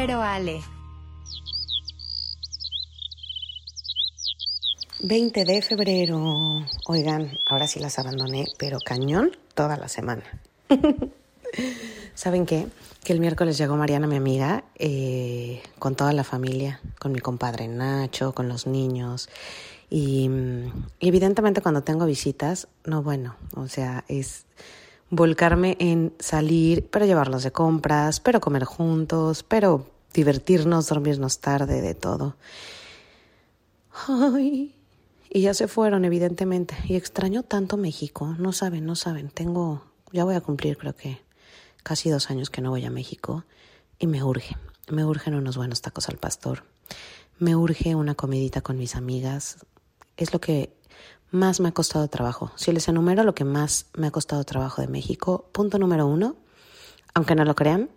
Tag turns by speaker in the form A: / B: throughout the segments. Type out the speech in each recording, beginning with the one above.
A: Pero Ale.
B: 20 de febrero. Oigan, ahora sí las abandoné, pero cañón toda la semana. ¿Saben qué? Que el miércoles llegó Mariana, mi amiga, eh, con toda la familia, con mi compadre Nacho, con los niños. Y mm, evidentemente cuando tengo visitas, no bueno, o sea, es volcarme en salir, pero llevarlos de compras, pero comer juntos, pero divertirnos, dormirnos tarde, de todo. Ay, y ya se fueron, evidentemente. Y extraño tanto México. No saben, no saben. Tengo, ya voy a cumplir, creo que casi dos años que no voy a México. Y me urge. Me urgen unos buenos tacos al pastor. Me urge una comidita con mis amigas. Es lo que más me ha costado trabajo. Si les enumero lo que más me ha costado trabajo de México, punto número uno, aunque no lo crean,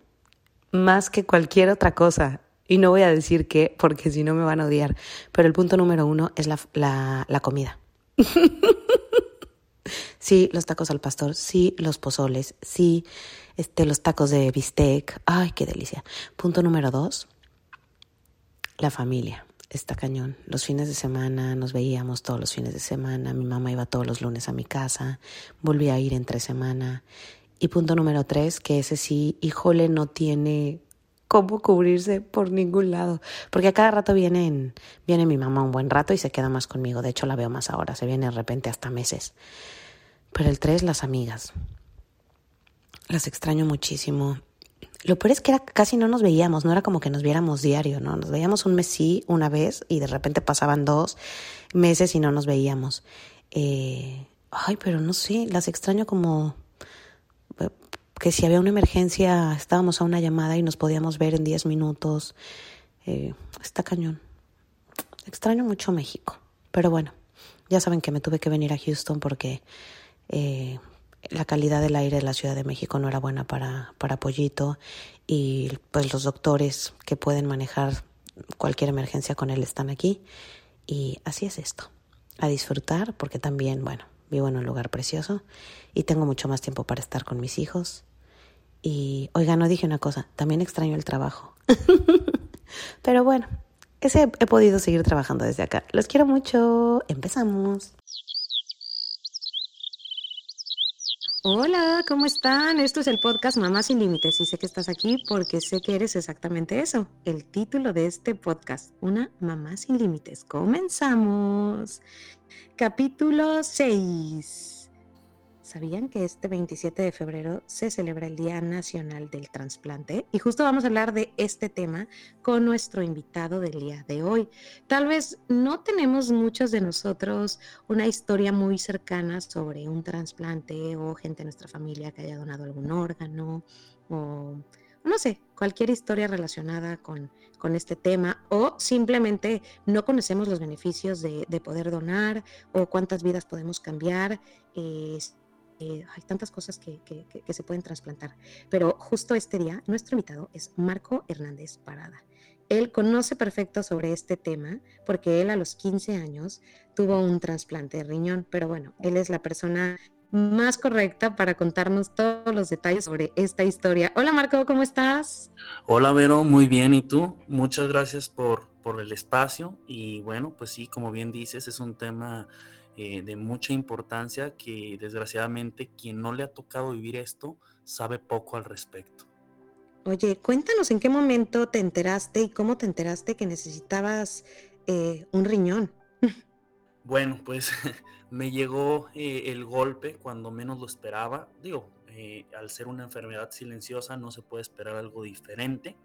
B: más que cualquier otra cosa. Y no voy a decir qué, porque si no me van a odiar. Pero el punto número uno es la, la, la comida. sí, los tacos al pastor, sí, los pozoles, sí, este, los tacos de bistec. Ay, qué delicia. Punto número dos, la familia. Está cañón. Los fines de semana nos veíamos todos los fines de semana. Mi mamá iba todos los lunes a mi casa. Volví a ir entre semana. Y punto número tres, que ese sí, híjole, no tiene cómo cubrirse por ningún lado. Porque a cada rato viene, viene mi mamá un buen rato y se queda más conmigo. De hecho, la veo más ahora. Se viene de repente hasta meses. Pero el tres, las amigas. Las extraño muchísimo. Lo peor es que era, casi no nos veíamos, no era como que nos viéramos diario, ¿no? Nos veíamos un mes sí, una vez, y de repente pasaban dos meses y no nos veíamos. Eh, ay, pero no sé, las extraño como eh, que si había una emergencia estábamos a una llamada y nos podíamos ver en diez minutos. Eh, está cañón. Extraño mucho México, pero bueno, ya saben que me tuve que venir a Houston porque eh, la calidad del aire de la Ciudad de México no era buena para, para Pollito y pues los doctores que pueden manejar cualquier emergencia con él están aquí y así es esto. A disfrutar porque también, bueno, vivo en un lugar precioso y tengo mucho más tiempo para estar con mis hijos. Y, oiga, no dije una cosa, también extraño el trabajo. Pero bueno, ese he podido seguir trabajando desde acá. Los quiero mucho. Empezamos. Hola, ¿cómo están? Esto es el podcast Mamá sin Límites y sé que estás aquí porque sé que eres exactamente eso, el título de este podcast, Una Mamá sin Límites. Comenzamos. Capítulo 6. ¿Sabían que este 27 de febrero se celebra el Día Nacional del Transplante? Y justo vamos a hablar de este tema con nuestro invitado del día de hoy. Tal vez no tenemos muchos de nosotros una historia muy cercana sobre un trasplante o gente en nuestra familia que haya donado algún órgano o no sé, cualquier historia relacionada con, con, este tema o simplemente no conocemos los beneficios de, de poder donar o cuántas vidas podemos cambiar. Eh, eh, hay tantas cosas que, se pueden trasplantar. Pero justo este día, nuestro invitado es Marco Hernández Parada. Él conoce perfecto sobre este tema porque él a los 15 años tuvo un trasplante de riñón, pero bueno, él es la persona más correcta para contarnos todos los detalles sobre esta historia. Hola Marco, ¿cómo estás?
C: Hola Vero, muy bien. ¿Y tú? Muchas gracias por, por el espacio. Y bueno, pues sí, como bien dices, es un tema eh, de mucha importancia que desgraciadamente quien no le ha tocado vivir esto sabe poco al respecto.
B: Oye, cuéntanos en qué momento te enteraste y cómo te enteraste que necesitabas eh, un riñón.
C: Bueno, pues me llegó eh, el golpe cuando menos lo esperaba. Digo, al ser una enfermedad silenciosa no se puede esperar algo diferente,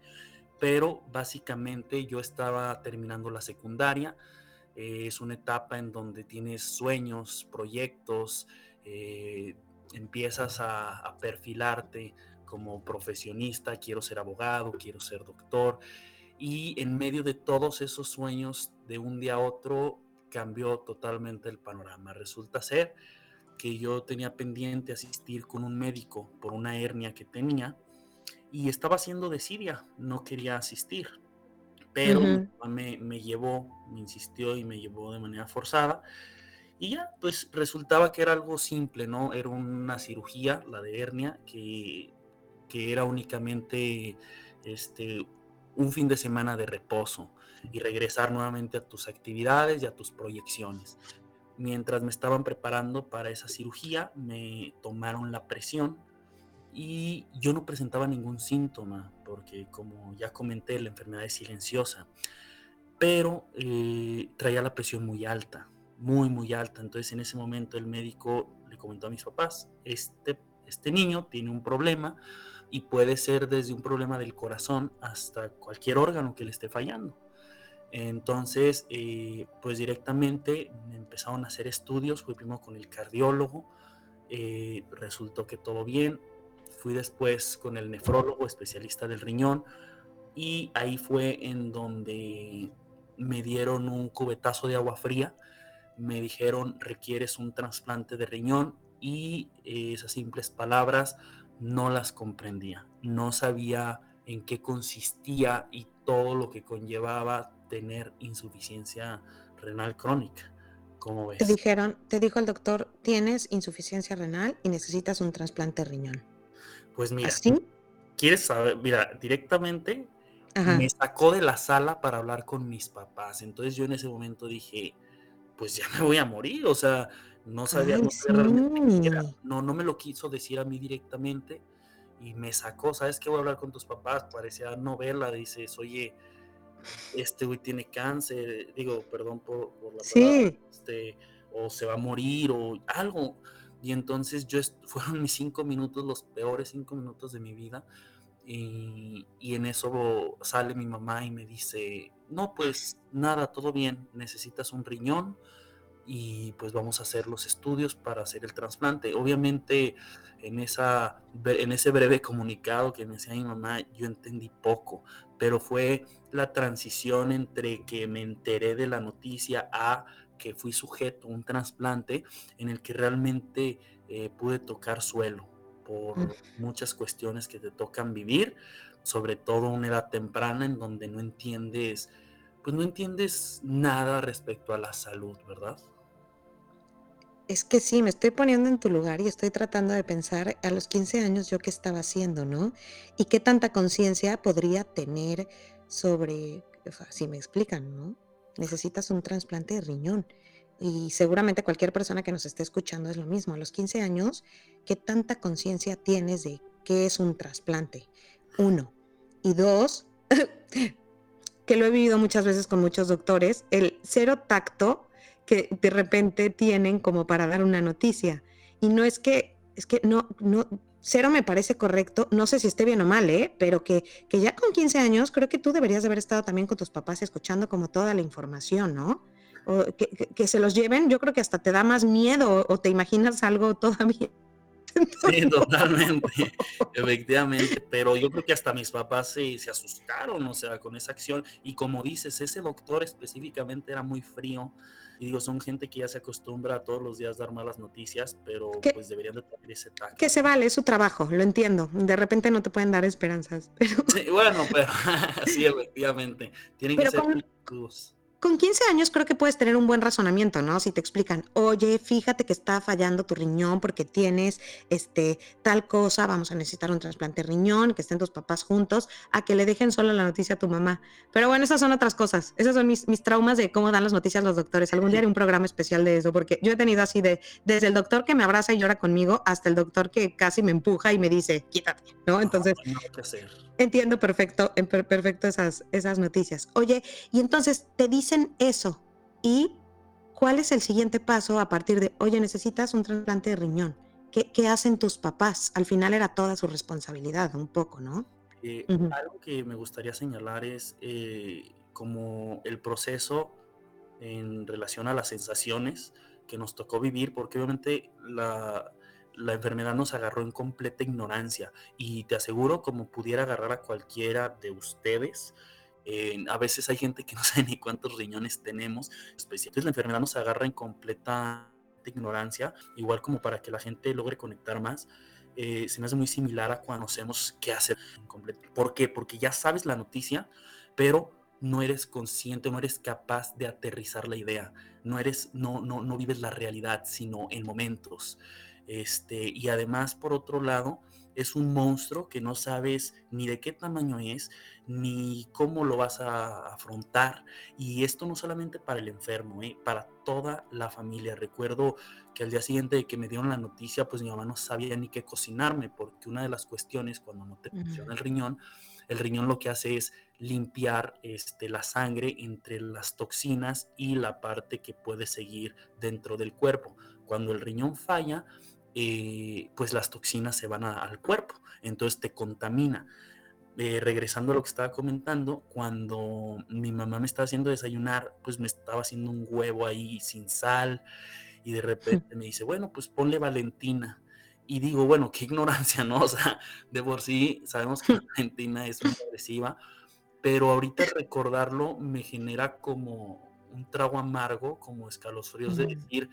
C: pero básicamente yo estaba terminando la secundaria, es una etapa en donde tienes sueños, proyectos, eh, empiezas a, perfilarte como profesionista, quiero ser abogado, quiero ser doctor, y en medio de todos esos sueños, de un día a otro, cambió totalmente el panorama. Resulta ser que yo tenía pendiente asistir con un médico por una hernia que tenía y estaba haciendo desidia, no quería asistir pero me, llevó, me insistió y me llevó de manera forzada. Y ya, pues resultaba que era algo simple, ¿no? Era una cirugía, la de hernia, que, que era únicamente este, un fin de semana de reposo y regresar nuevamente a tus actividades y a tus proyecciones. Mientras me estaban preparando para esa cirugía, me tomaron la presión y yo no presentaba ningún síntoma, porque como ya comenté, la enfermedad es silenciosa, pero eh, traía la presión muy alta, muy, muy alta. Entonces en ese momento el médico le comentó a mis papás, este, este niño tiene un problema y puede ser desde un problema del corazón hasta cualquier órgano que le esté fallando. Entonces, eh, pues directamente me empezaron a hacer estudios, fui primero con el cardiólogo, eh, resultó que todo bien, Fui después con el nefrólogo, especialista del riñón, y ahí fue en donde me dieron un cubetazo de agua fría, me dijeron requieres un trasplante de riñón y esas simples palabras no las comprendía, no sabía en qué consistía y todo lo que conllevaba tener insuficiencia renal crónica. ¿Cómo ves?
D: Te dijeron, te dijo el doctor, tienes insuficiencia renal y necesitas un trasplante de riñón.
C: Pues mira, ¿quieres saber? Mira, directamente me sacó de la sala para hablar con mis papás. Entonces yo en ese momento dije, pues ya me voy a morir. O sea, no sabía, no realmente No, no me lo quiso decir a mí directamente y me sacó. ¿Sabes qué? Voy a hablar con tus papás. Parecía novela. Dices, oye, este güey tiene cáncer. Digo, perdón por, la palabra. Este, o se va a morir o algo. Y entonces yo fueron mis cinco minutos, los peores cinco minutos de mi vida. Y, en eso sale mi mamá y me dice, no, pues nada, todo bien, necesitas un riñón y pues vamos a hacer los estudios para hacer el trasplante. Obviamente en, esa, en ese breve comunicado que me decía mi mamá, yo entendí poco, pero fue la transición entre que me enteré de la noticia a que fui sujeto a un trasplante en el que realmente eh, pude tocar suelo por mm. muchas cuestiones que te tocan vivir, sobre todo una edad temprana en donde no entiendes, pues no entiendes nada respecto a la salud, ¿verdad?
D: Es que sí, me estoy poniendo en tu lugar y estoy tratando de pensar a los 15 años yo qué estaba haciendo, ¿no? Y qué tanta conciencia podría tener sobre, si me explican, ¿no? Necesitas un trasplante de riñón. Y seguramente cualquier persona que nos esté escuchando es lo mismo. A los 15 años, ¿qué tanta conciencia tienes de qué es un trasplante? Uno. Y dos, que lo he vivido muchas veces con muchos doctores, el cero tacto que de repente tienen como para dar una noticia. Y no es que, es que no, no, cero me parece correcto, no sé si esté bien o mal, ¿eh? pero que, que ya con 15 años creo que tú deberías de haber estado también con tus papás escuchando como toda la información, ¿no? O que, que, se los lleven, yo creo que hasta te da más miedo o te imaginas algo todavía.
C: Sí, totalmente, efectivamente, pero yo creo que hasta mis papás se, se asustaron, o sea, con esa acción. Y como dices, ese doctor específicamente era muy frío, y digo, son gente que ya se acostumbra a todos los días dar malas noticias, pero pues deberían de tener ese tacto.
D: Que se vale, es su trabajo, lo entiendo. De repente no te pueden dar esperanzas. Pero...
C: Sí, bueno, pero sí, efectivamente. Tienen que ser con
D: con 15 años creo que puedes tener un buen razonamiento, ¿no? Si te explican, oye, fíjate que está fallando tu riñón porque tienes este, tal cosa, vamos a necesitar un trasplante de riñón, que estén tus papás juntos, a que le dejen solo la noticia a tu mamá. Pero bueno, esas son otras cosas. Esos son mis, mis traumas de cómo dan las noticias los doctores. Algún día haré un programa especial de eso, porque yo he tenido así de, desde el doctor que me abraza y llora conmigo hasta el doctor que casi me empuja y me dice, quítate, ¿no? Entonces, entiendo perfecto, perfecto esas, esas noticias. Oye, y entonces te dice dicen eso. ¿Y cuál es el siguiente paso a partir de, oye, necesitas un trasplante de riñón? ¿Qué, hacen tus papás? Al final era toda su responsabilidad, un poco, ¿no?
C: Eh, algo que me gustaría señalar es eh, como el proceso en relación a las sensaciones que nos tocó vivir, porque obviamente la, la enfermedad nos agarró en completa ignorancia y te aseguro como pudiera agarrar a cualquiera de ustedes, a veces hay gente que no sabe ni cuántos riñones tenemos. Entonces la enfermedad nos agarra en completa ignorancia, igual como para que la gente logre conectar más. Eh, se me hace muy similar a cuando conocemos qué hacer. ¿Por qué? Porque ya sabes la noticia, pero no eres consciente, no eres capaz de aterrizar la idea, no eres, no, no, no vives la realidad, sino en momentos. Este, y además, por otro lado, es un monstruo que no sabes ni de qué tamaño es, ni cómo lo vas a afrontar. Y esto no solamente para el enfermo, ¿eh? para toda la familia. Recuerdo que al día siguiente de que me dieron la noticia, pues mi mamá no sabía ni qué cocinarme, porque una de las cuestiones cuando no te funciona el riñón, el riñón lo que hace es limpiar este, la sangre entre las toxinas y la parte que puede seguir dentro del cuerpo. Cuando el riñón falla, eh, pues las toxinas se van al cuerpo, entonces te contamina. Eh, regresando a lo que estaba comentando, cuando mi mamá me estaba haciendo desayunar, pues me estaba haciendo un huevo ahí sin sal y de repente me dice, bueno, pues ponle Valentina. Y digo, bueno, qué ignorancia, ¿no? O sea, de por sí sabemos que Valentina es muy agresiva, pero ahorita recordarlo me genera como un trago amargo, como escalofríos de decir,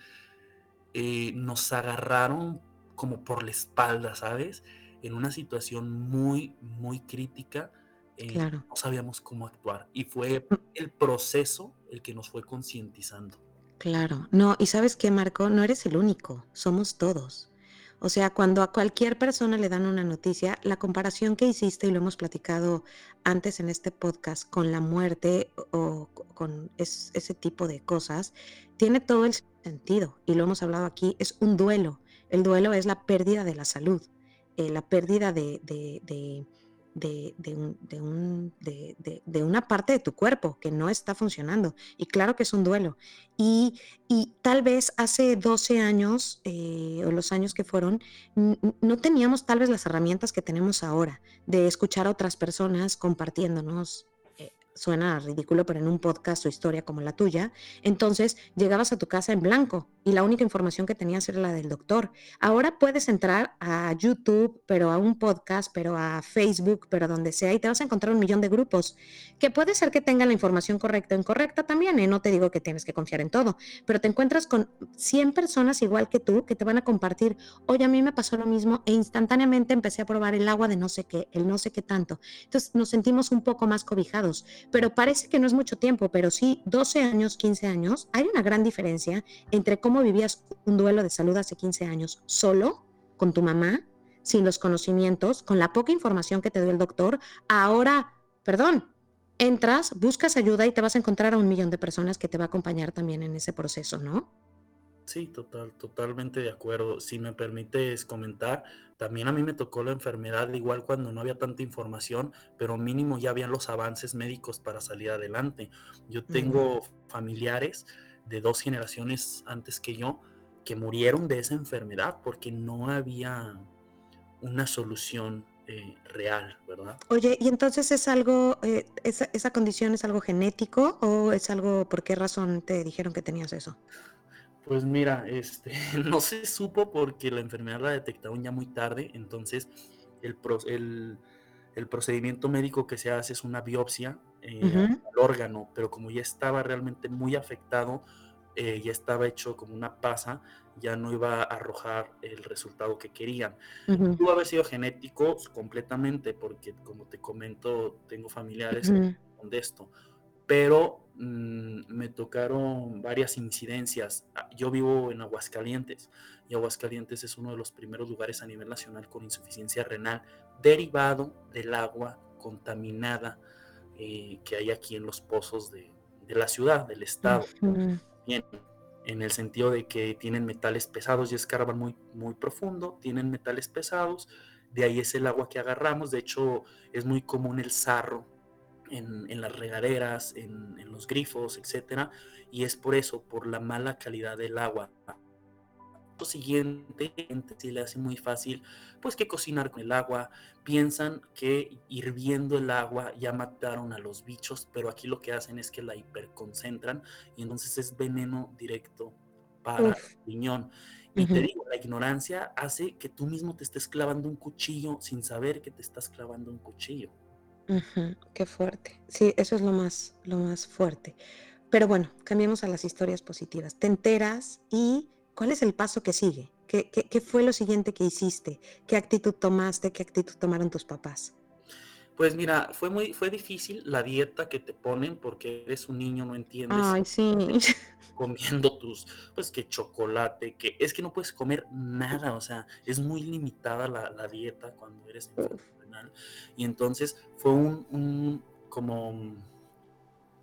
C: eh, nos agarraron como por la espalda, ¿sabes? En una situación muy, muy crítica. Eh, no sabíamos cómo actuar y fue mm. el proceso el que nos fue concientizando.
D: Claro, no, y sabes qué, Marco, no eres el único, somos todos. O sea, cuando a cualquier persona le dan una noticia, la comparación que hiciste, y lo hemos platicado antes en este podcast, con la muerte o con ese tipo de cosas, tiene todo el sentido, y lo hemos hablado aquí, es un duelo. El duelo es la pérdida de la salud, eh, la pérdida de, una parte de tu cuerpo que no está funcionando. Y claro que es un duelo. Y, tal vez hace 12 años, eh, o los años que fueron, no teníamos tal vez las herramientas que tenemos ahora de escuchar a otras personas compartiéndonos suena ridículo, pero en un podcast o historia como la tuya, entonces llegabas a tu casa en blanco y la única información que tenías era la del doctor. Ahora puedes entrar a YouTube, pero a un podcast, pero a Facebook, pero donde sea, y te vas a encontrar un millón de grupos, que puede ser que tengan la información correcta o incorrecta también, ¿eh? no te digo que tienes que confiar en todo, pero te encuentras con 100 personas igual que tú que te van a compartir, oye, a mí me pasó lo mismo e instantáneamente empecé a probar el agua de no sé qué, el no sé qué tanto. Entonces nos sentimos un poco más cobijados pero parece que no es mucho tiempo, pero sí 12 años, 15 años, hay una gran diferencia entre cómo vivías un duelo de salud hace 15 años solo, con tu mamá, sin los conocimientos, con la poca información que te dio el doctor, ahora, perdón, entras, buscas ayuda y te vas a encontrar a un millón de personas que te va a acompañar también en ese proceso, ¿no?
C: Sí, total, totalmente de acuerdo. Si me permites comentar, también a mí me tocó la enfermedad igual cuando no había tanta información, pero mínimo ya habían los avances médicos para salir adelante. Yo tengo familiares de dos generaciones antes que yo que murieron de esa enfermedad porque no había una solución eh, real, ¿verdad?
D: Oye, ¿y entonces es algo, eh, esa, esa condición es algo genético o es algo, por qué razón te dijeron que tenías eso?
C: Pues mira, este, no se supo porque la enfermedad la detectaron ya muy tarde, entonces el, el, procedimiento médico que se hace es una biopsia eh, al órgano, pero como ya estaba realmente muy afectado, eh, ya estaba hecho como una pasa, ya no iba a arrojar el resultado que querían. Pudo haber sido genético completamente, porque como te comento, tengo familiares con esto, pero Mm, me tocaron varias incidencias. Ah, yo vivo en Aguascalientes y Aguascalientes es uno de los primeros lugares a nivel nacional con insuficiencia renal derivado del agua contaminada eh, que hay aquí en los pozos de, la ciudad, del estado. Bien, en el sentido de que tienen metales pesados y escarban muy, muy profundo, tienen metales pesados, de ahí es el agua que agarramos, de hecho es muy común el sarro en, las regaderas, en, los grifos, etcétera, y es por eso, por la mala calidad del agua. Lo siguiente, si le hace muy fácil, pues que cocinar con el agua, piensan que hirviendo el agua ya mataron a los bichos, pero aquí lo que hacen es que la hiperconcentran y entonces es veneno directo para el riñón. Y te digo, la ignorancia hace que tú mismo te estés clavando un cuchillo sin saber que te estás clavando un cuchillo
D: qué fuerte. Sí, eso es lo más, lo más fuerte. Pero bueno, cambiemos a las historias positivas. Te enteras y ¿cuál es el paso que sigue? ¿Qué, qué, fue lo siguiente que hiciste? ¿Qué actitud tomaste? ¿Qué actitud tomaron tus papás?
C: Pues mira, fue muy, fue difícil la dieta que te ponen porque eres un niño, no entiendes.
D: Ay, sí.
C: comiendo tus, pues que chocolate, que es que no puedes comer nada, o sea, es muy limitada la, dieta cuando eres enfermo Y entonces fue un, como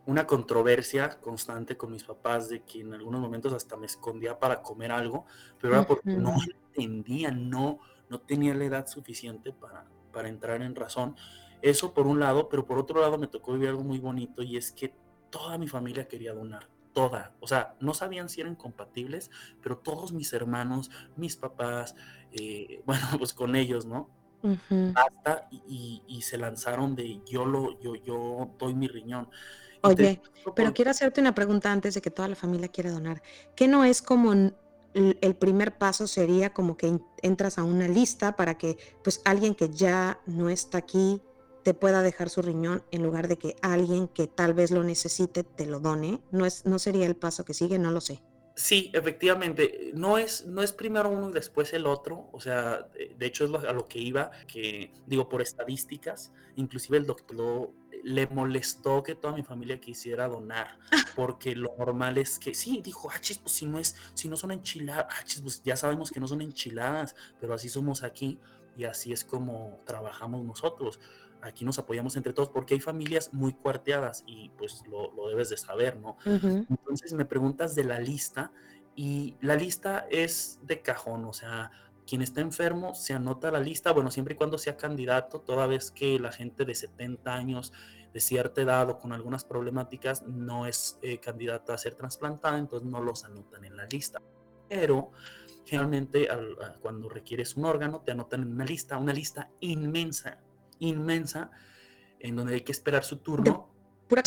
C: una controversia constante con mis papás de que en algunos momentos hasta me escondía para comer algo, pero era porque no entendía, no, no tenía la edad suficiente para, para entrar en razón. Eso por un lado, pero por otro lado me tocó vivir algo muy bonito y es que toda mi familia quería donar, toda. O sea, no sabían si eran compatibles, pero todos mis hermanos, mis papás, eh, bueno, pues con ellos, ¿no? Hasta y, se lanzaron de yo lo, yo, yo doy mi riñón.
D: Oye, pero quiero hacerte una pregunta antes de que toda la familia quiera donar. ¿Qué no es como el primer paso sería como que entras a una lista para que pues alguien que ya no está aquí te pueda dejar su riñón en lugar de que alguien que tal vez lo necesite te lo done? ¿No, es, no sería el paso que sigue? No lo sé.
C: Sí, efectivamente, no es, no es primero uno y después el otro, o sea, de, hecho es a lo que iba, que digo, por estadísticas, inclusive el doctor le molestó que toda mi familia quisiera donar, porque lo normal es que, sí, dijo, ah, chis, pues si no es, si no son enchiladas, ah, chis, pues ya sabemos que no son enchiladas, pero así somos aquí y así es como trabajamos nosotros aquí nos apoyamos entre todos porque hay familias muy cuarteadas y pues lo, debes de saber, ¿no? Entonces me preguntas de la lista y la lista es de cajón, o sea, quien está enfermo se anota la lista, bueno, siempre y cuando sea candidato, toda vez que la gente de 70 años, de cierta edad o con algunas problemáticas no es eh, candidata a ser trasplantada, entonces no los anotan en la lista. Pero generalmente cuando requieres un órgano te anotan en una lista, una lista inmensa, inmensa en donde hay que esperar su turno.
D: ¿Pura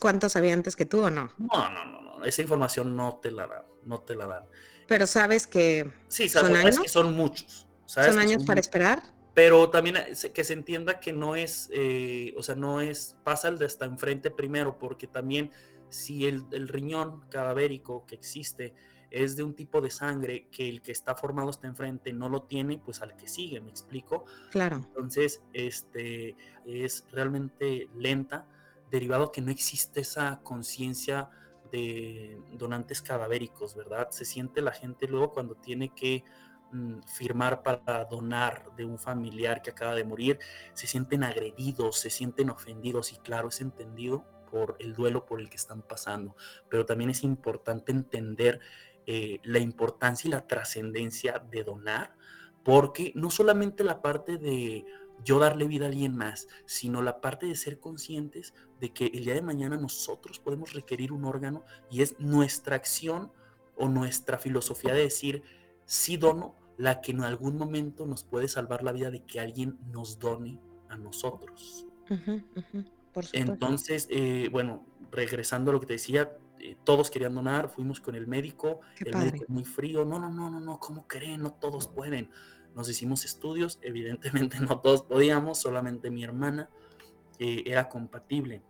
D: cuántos había antes que tú o no?
C: No, no, no, no. Esa información no te la dan, no te la dan.
D: Pero sabes que
C: sí, son años. que son muchos.
D: ¿Son años para esperar?
C: Pero también que se entienda que no es, eh, o sea, no es, pasa el de hasta enfrente primero, porque también si el, el riñón cadavérico que existe es de un tipo de sangre que el que está formado hasta enfrente no lo tiene, pues al que sigue, ¿me explico?
D: Claro.
C: Entonces, este, es realmente lenta, derivado que no existe esa conciencia de donantes cadavéricos, ¿verdad? Se siente la gente luego cuando tiene que mm, firmar para donar de un familiar que acaba de morir, se sienten agredidos, se sienten ofendidos y claro, es entendido por el duelo por el que están pasando, pero también es importante entender eh, la importancia y la trascendencia de donar, porque no solamente la parte de yo darle vida a alguien más, sino la parte de ser conscientes de que el día de mañana nosotros podemos requerir un órgano y es nuestra acción o nuestra filosofía de decir, sí dono, la que en algún momento nos puede salvar la vida de que alguien nos done a nosotros. Entonces, eh, bueno, regresando a lo que te decía, eh, todos querían donar, fuimos con el médico, el médico muy frío, no, no, no, no, no, ¿cómo creen? No todos pueden. Nos hicimos estudios, evidentemente no todos podíamos, solamente mi hermana eh, era compatible.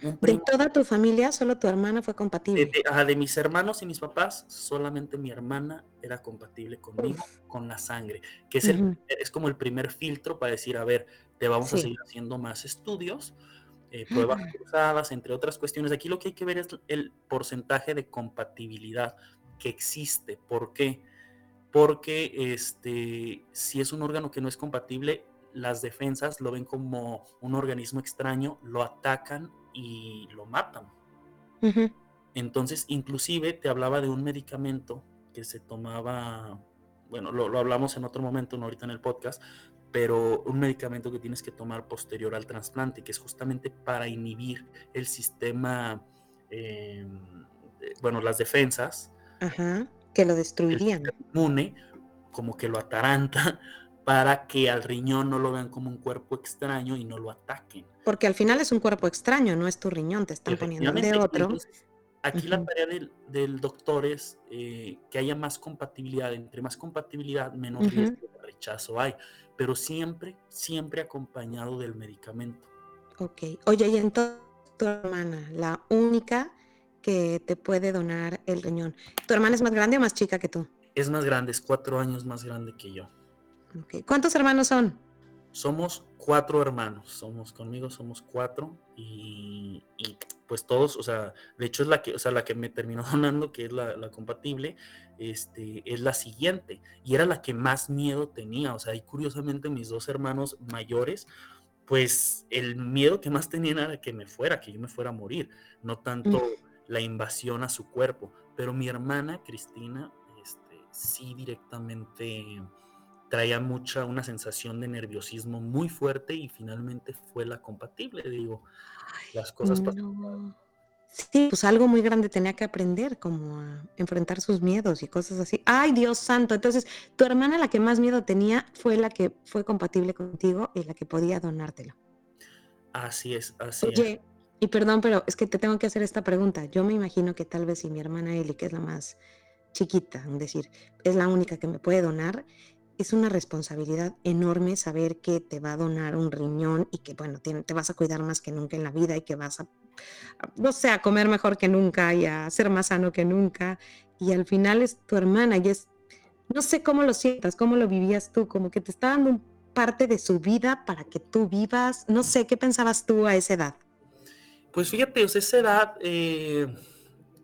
D: ¿De toda tu familia, solo tu hermana fue compatible?
C: De, de, mis hermanos y mis papás, solamente mi hermana era compatible conmigo, con la sangre, que es, el, es como el primer filtro para decir, a ver, te vamos a seguir haciendo más estudios, eh, pruebas cruzadas, entre otras cuestiones. Aquí lo que hay que ver es el porcentaje de compatibilidad que existe. ¿Por qué? Porque este, si es un órgano que no es compatible, las defensas lo ven como un organismo extraño, lo atacan y lo matan. Entonces, inclusive te hablaba de un medicamento que se tomaba, bueno, lo, lo, hablamos en otro momento, no ahorita en el podcast, pero un medicamento que tienes que tomar posterior al trasplante, que es justamente para inhibir el sistema, eh, bueno, las defensas.
D: que lo destruirían.
C: inmune, como que lo ataranta para que al riñón no lo vean como un cuerpo extraño y no lo ataquen.
D: Porque al final es un cuerpo extraño, no es tu riñón, te están poniendo de otro.
C: aquí la tarea del, doctor es eh, que haya más compatibilidad. Entre más compatibilidad, menos riesgo rechazo hay pero siempre, siempre acompañado del medicamento.
D: Ok. Oye, y entonces tu hermana, la única que te puede donar el riñón. ¿Tu hermana es más grande o más chica que tú?
C: Es más grande, es cuatro años más grande que yo.
D: Okay. ¿Cuántos hermanos son?
C: Somos cuatro hermanos, somos conmigo, somos cuatro y, pues todos, o sea, de hecho es la que, o sea, la que me terminó donando, que es la, compatible, este, es la siguiente y era la que más miedo tenía, o sea, y curiosamente mis dos hermanos mayores, pues el miedo que más tenían era que me fuera, que yo me fuera a morir, no tanto la invasión a su cuerpo, pero mi hermana Cristina, este, sí directamente traía mucha, una sensación de nerviosismo muy fuerte y finalmente fue la compatible, digo, las cosas
D: pasaron. Sí, pues algo muy grande tenía que aprender, como a enfrentar sus miedos y cosas así. Ay, Dios santo. Entonces, tu hermana, la que más miedo tenía, fue la que fue compatible contigo y la que podía donártelo.
C: Así es, así
D: Oye, y perdón, pero es que te tengo que hacer esta pregunta. Yo me imagino que tal vez si mi hermana Eli, que es la más chiquita, es decir, es la única que me puede donar, es una responsabilidad enorme saber que te va a donar un riñón y que, bueno, te, vas a cuidar más que nunca en la vida y que vas a, no sé, a comer mejor que nunca y a ser más sano que nunca. Y al final es tu hermana y es, no sé cómo lo sientas, cómo lo vivías tú, como que te está dando parte de su vida para que tú vivas. No sé, ¿qué pensabas tú a esa edad?
C: Pues fíjate, o esa edad eh,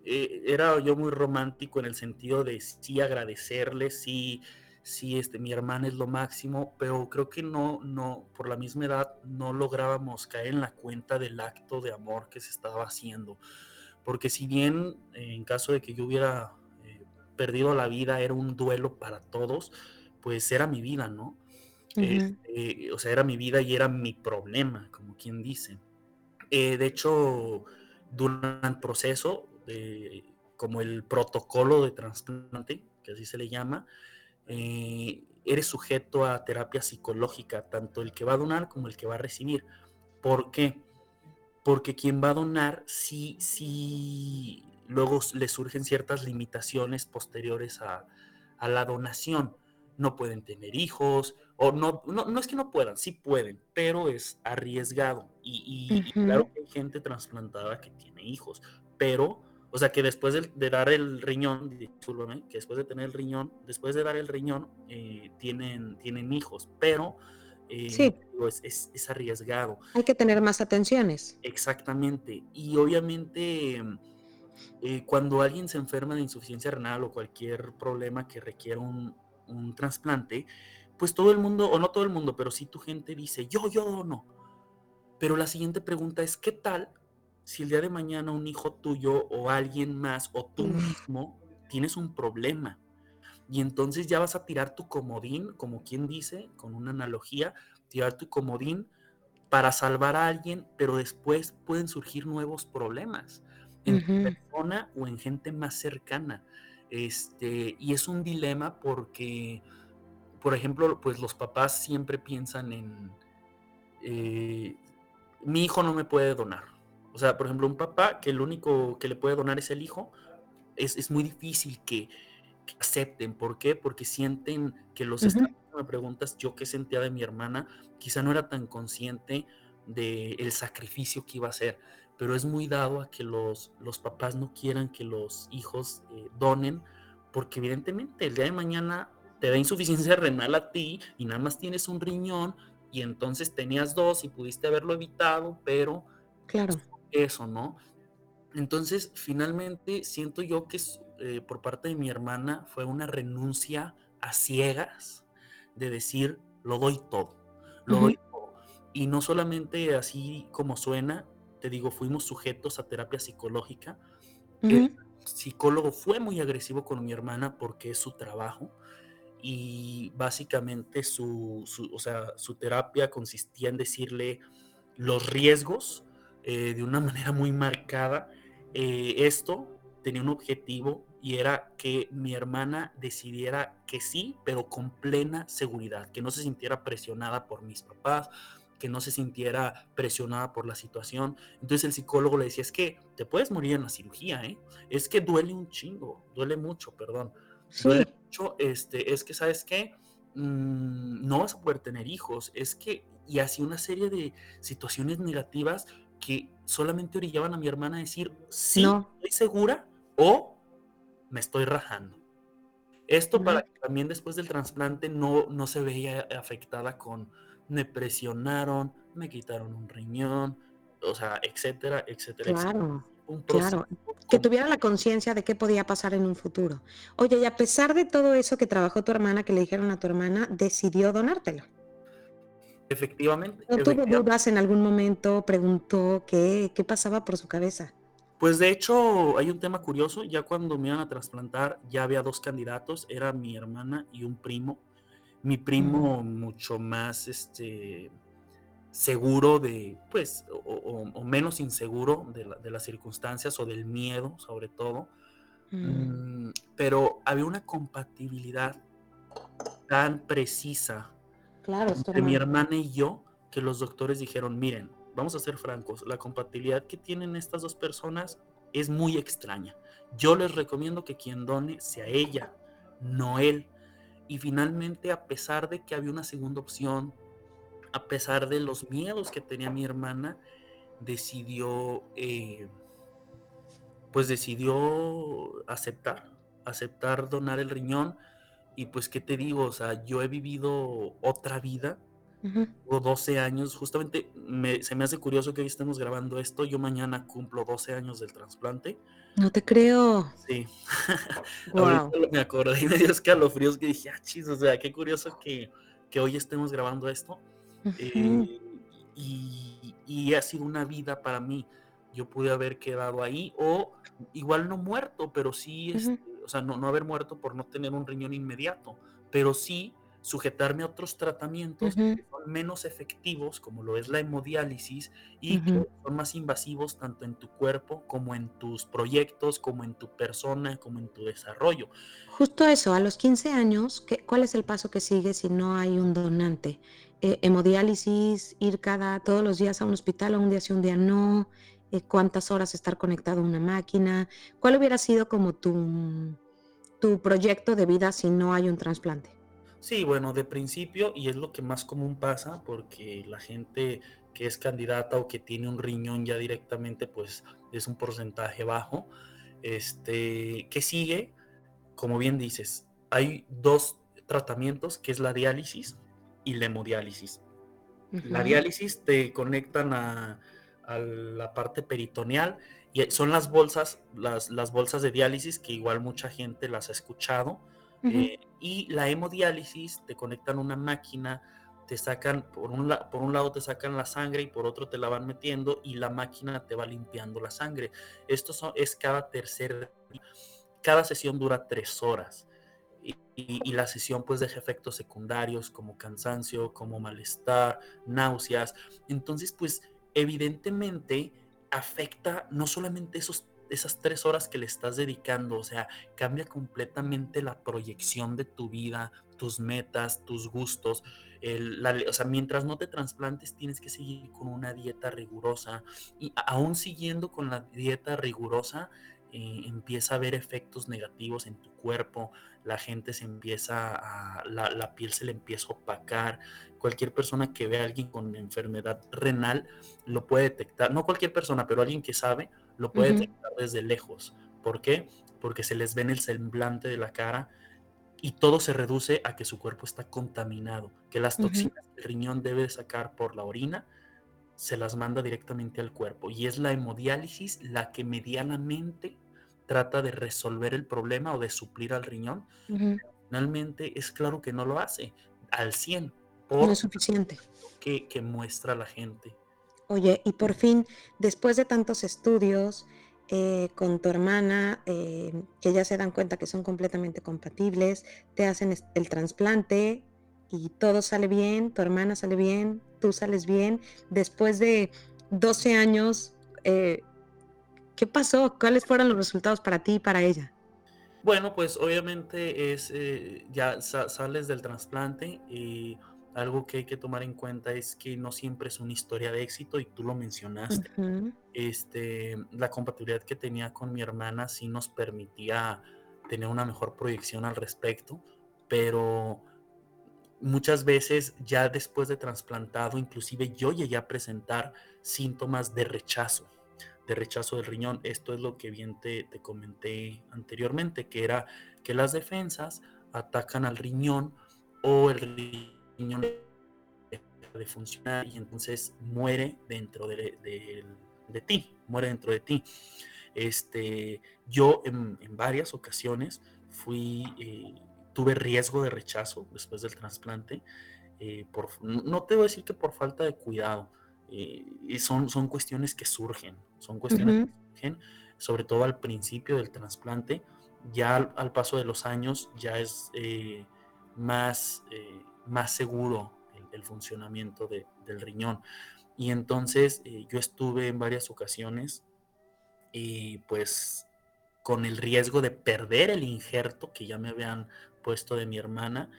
C: eh, era yo muy romántico en el sentido de sí agradecerle, sí sí, este, mi hermana es lo máximo, pero creo que no, no, por la misma edad no lográbamos caer en la cuenta del acto de amor que se estaba haciendo. Porque si bien en caso de que yo hubiera eh, perdido la vida era un duelo para todos, pues era mi vida, ¿no? Este, o sea, era mi vida y era mi problema, como quien dice. Eh, de hecho, durante el proceso, como el protocolo de trasplante, que así se le llama, eh, eres sujeto a terapia psicológica, tanto el que va a donar como el que va a recibir. ¿Por qué? Porque quien va a donar, sí, sí, luego le surgen ciertas limitaciones posteriores a, la donación. No pueden tener hijos, o no, no, es que no puedan, sí pueden, pero es arriesgado. Y, claro que hay gente trasplantada que tiene hijos, pero o sea, que después de, dar el riñón, discúlpame, que después de tener el riñón, después de dar el riñón, eh, tienen, tienen hijos, pero eh, es, es, arriesgado.
D: Hay que tener más atenciones.
C: Exactamente. Y obviamente, eh, cuando alguien se enferma de insuficiencia renal o cualquier problema que requiera un, un trasplante, pues todo el mundo, o no todo el mundo, pero sí tu gente dice, yo, yo no. Pero la siguiente pregunta es, ¿qué tal si el día de mañana un hijo tuyo o alguien más o tú mismo tienes un problema y entonces ya vas a tirar tu comodín, como quien dice, con una analogía, tirar tu comodín para salvar a alguien, pero después pueden surgir nuevos problemas en tu persona o en gente más cercana. Este, y es un dilema porque, por ejemplo, pues los papás siempre piensan en, eh, mi hijo no me puede donar, o sea, por ejemplo, un papá que el único que le puede donar es el hijo, es, muy difícil que, acepten. ¿Por qué? Porque sienten que los uh me preguntas, yo qué sentía de mi hermana, quizá no era tan consciente del sacrificio que iba a hacer, pero es muy dado a que los, los papás no quieran que los hijos eh, donen, porque evidentemente el día de mañana te da insuficiencia renal a ti y nada más tienes un riñón y entonces tenías dos y pudiste haberlo evitado, pero
D: claro
C: eso, ¿no? Entonces, finalmente, siento yo que eh, por parte de mi hermana fue una renuncia a ciegas de decir, lo doy todo, lo doy todo. Y no solamente así como suena, te digo, fuimos sujetos a terapia psicológica. El psicólogo fue muy agresivo con mi hermana porque es su trabajo y básicamente su, o sea, su terapia consistía en decirle los riesgos eh, de una manera muy marcada. Eh, esto tenía un objetivo y era que mi hermana decidiera que sí, pero con plena seguridad, que no se sintiera presionada por mis papás, que no se sintiera presionada por la situación. Entonces el psicólogo le decía, es que te puedes morir en la cirugía, ¿eh? Es que duele un chingo, duele mucho, perdón. Duele mucho, este, es que, ¿sabes qué? Mm, no vas a poder tener hijos, es que, y así una serie de situaciones negativas que solamente orillaban a mi hermana a decir, sí, estoy segura o me estoy rajando. Esto para que también después del trasplante no, no se veía afectada con, me presionaron, me quitaron un riñón, o sea, etcétera, etcétera.
D: Claro. claro, que tuviera la conciencia de qué podía pasar en un futuro. Oye, y a pesar de todo eso que trabajó tu hermana, que le dijeron a tu hermana, decidió donártelo.
C: Efectivamente.
D: ¿No tuvo dudas en algún momento? ¿Preguntó qué, qué pasaba por su cabeza?
C: Pues de hecho hay un tema curioso, ya cuando me iban a trasplantar ya había dos candidatos, era mi hermana y un primo. Mi primo mucho más este, seguro de, pues, o, menos inseguro de, las circunstancias o del miedo sobre todo. Mm. Mm, pero había una compatibilidad tan precisa
D: claro,
C: entre mi hermana y yo que los doctores dijeron, miren, vamos a ser francos, la compatibilidad que tienen estas dos personas es muy extraña. Yo les recomiendo que quien done sea ella, no él. Y finalmente, a pesar de que había una segunda opción, a pesar de los miedos que tenía mi hermana, decidió, eh, pues decidió aceptar, aceptar donar el riñón. Y pues, ¿qué te digo? O sea, yo he vivido otra vida o 12 años, justamente se me hace curioso que hoy estemos grabando esto. Yo mañana cumplo 12 años del trasplante.
D: No te creo.
C: Sí. me acordé y me dio escalofríos que dije, ah, chis, o sea, qué curioso que, que hoy estemos grabando esto. Eh, y, y, ha sido una vida para mí. Yo pude haber quedado ahí o igual no muerto, pero sí, este, o sea, no, no haber muerto por no tener un riñón inmediato, pero sí sujetarme a otros tratamientos que son menos efectivos, como lo es la hemodiálisis, y que son más invasivos tanto en tu cuerpo como en tus proyectos, como en tu persona, como en tu desarrollo.
D: Justo eso, a los 15 años, ¿qué, ¿cuál es el paso que sigue si no hay un donante? Eh, hemodiálisis, ir cada todos los días a un hospital, o un día sí, un día no, eh, cuántas horas estar conectado a una máquina, ¿cuál hubiera sido como tu, tu proyecto de vida si no hay un trasplante?
C: Sí, bueno, de principio, y es lo que más común pasa, porque la gente que es candidata o que tiene un riñón ya directamente, pues es un porcentaje bajo. Este, ¿qué sigue? Como bien dices, hay dos tratamientos, que es la diálisis y la hemodiálisis. La diálisis te conectan a, la parte peritoneal y son las bolsas, las, las bolsas de diálisis que igual mucha gente las ha escuchado eh, y la hemodiálisis, te conectan una máquina, te sacan, por un, por un lado te sacan la sangre y por otro te la van metiendo y la máquina te va limpiando la sangre. Esto es cada tercer cada sesión dura tres horas. Y, la sesión pues deja efectos secundarios como cansancio, como malestar, náuseas. Entonces pues evidentemente afecta no solamente esos esas tres horas que le estás dedicando, o sea, cambia completamente la proyección de tu vida, tus metas, tus gustos. o sea, mientras no te trasplantes, tienes que seguir con una dieta rigurosa y aún siguiendo con la dieta rigurosa, eh, empieza a haber efectos negativos en tu cuerpo, la gente se empieza a, la, la, piel se le empieza a opacar. Cualquier persona que ve a alguien con enfermedad renal lo puede detectar, no cualquier persona, pero alguien que sabe, lo puede detectar desde lejos. ¿Por qué? Porque se les ve en el semblante de la cara y todo se reduce a que su cuerpo está contaminado, que las toxinas que el riñón debe sacar por la orina se las manda directamente al cuerpo y es la hemodiálisis la que medianamente trata de resolver el problema o de suplir al riñón. Finalmente es claro que no lo hace al 100.
D: no es suficiente.
C: Que, que muestra la gente.
D: Oye, y por fin, después de tantos estudios eh, con tu hermana, eh, que ya se dan cuenta que son completamente compatibles, te hacen el trasplante y todo sale bien, tu hermana sale bien, tú sales bien, después de 12 años, eh, ¿qué pasó? ¿Cuáles fueron los resultados para ti y para ella?
C: Bueno, pues obviamente es, ya sales del trasplante y algo que hay que tomar en cuenta es que no siempre es una historia de éxito y tú lo mencionaste. este, la compatibilidad que tenía con mi hermana sí nos permitía tener una mejor proyección al respecto, pero muchas veces ya después de trasplantado, inclusive yo llegué a presentar síntomas de rechazo, de rechazo del riñón. Esto es lo que bien te, te comenté anteriormente, que era que las defensas atacan al riñón o el riñón deja de funcionar y entonces muere dentro de, de ti, muere dentro de ti. Este, yo en, varias ocasiones fui, eh, tuve riesgo de rechazo después del trasplante. Eh, por, no te voy a decir que por falta de cuidado, eh, son, son cuestiones que surgen, son cuestiones que surgen, sobre todo al principio del trasplante, ya al, paso de los años ya es más, más seguro el, funcionamiento del riñón. Y entonces yo estuve en varias ocasiones y pues con el riesgo de perder el injerto que ya me habían puesto de mi hermana.